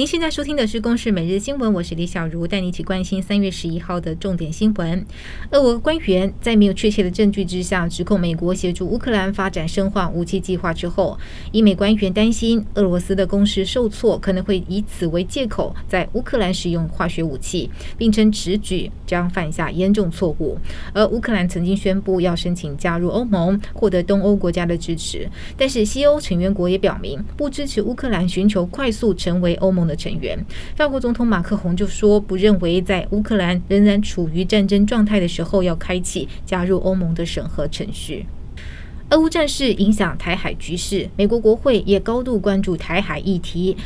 您现在收听的是《公视每日新闻》，我是李小茹，带你一起关心三月十一号的重点新闻。俄国官员在没有确切的证据之下，指控美国协助乌克兰发展生化武器计划之后，英美官员担心俄罗斯的攻势受挫，可能会以此为借口在乌克兰使用化学武器，并称此举将犯下严重错误。而乌克兰曾经宣布要申请加入欧盟，获得东欧国家的支持，但是西欧成员国也表明不支持乌克兰寻求快速成为欧盟的成员，法国总统马克宏就说，不认为在乌克兰仍然处于战争状态的时候，要开启加入欧盟的审核程序。俄乌战事影响台海局势，美国国会也高度关注台海议题。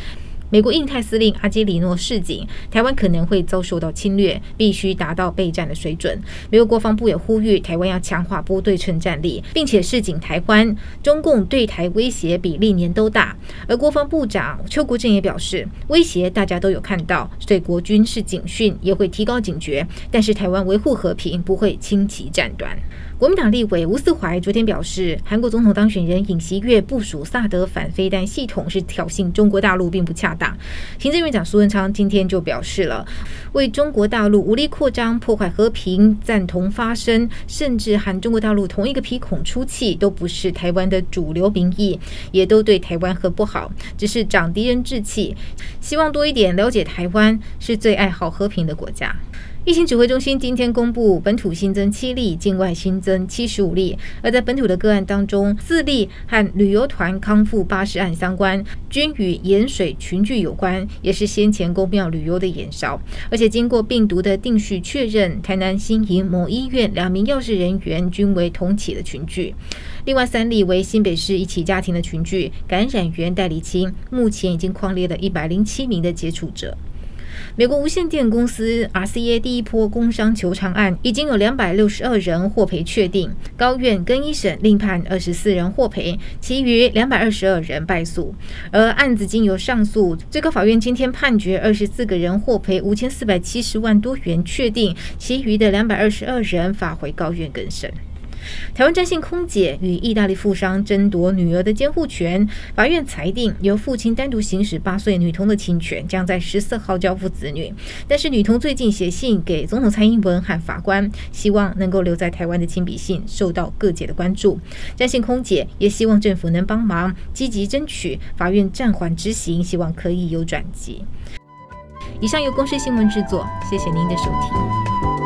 美国印太司令阿基里诺示警，台湾可能会遭受到侵略，必须达到备战的水准。美国国防部也呼吁台湾要强化不对称战力，并且示警台湾，中共对台威胁比历年都大。而国防部长邱国正也表示，威胁大家都有看到，对国军是警讯，也会提高警觉。但是台湾维护和平不会轻启战端。国民党立委吴思怀昨天表示，韩国总统当选人尹锡悦部署萨德反飞弹系统是挑衅中国大陆，并不恰当。行政院长苏文昌今天就表示了，为中国大陆无力扩张、破坏和平赞同发声，甚至和中国大陆同一个鼻孔出气，都不是台湾的主流民意，也都对台湾很不好，只是长敌人志气，希望多一点了解台湾是最爱好和平的国家。疫情指挥中心今天公布，本土新增七例，境外新增七十五例。而在本土的个案当中，四例和旅游团康复巴士案相关，均与盐水群聚有关，也是先前公庙旅游的延烧。而且经过病毒的定序确认，台南新营某医院两名药事人员均为同起的群聚。另外三例为新北市一起家庭的群聚，感染源待厘清，目前已经匡列了一百零七名的接触者。美国无线电公司 RCA 第一波工伤求偿案已经有两百六十二人获赔确定，高院更一审另判二十四人获赔，其余两百二十二人败诉。而案子经由上诉，最高法院今天判决二十四个人获赔五千四百七十万多元确定，其余的两百二十二人发回高院更审。台湾詹姓空姐与意大利富商争夺女儿的监护权，法院裁定由父亲单独行使八岁女童的亲权，将在十四号交付子女。但是女童最近写信给总统蔡英文和法官，希望能够留在台湾的亲笔信受到各界的关注。詹姓空姐也希望政府能帮忙积极争取法院暂缓执行，希望可以有转机。以上由公视新闻制作，谢谢您的收听。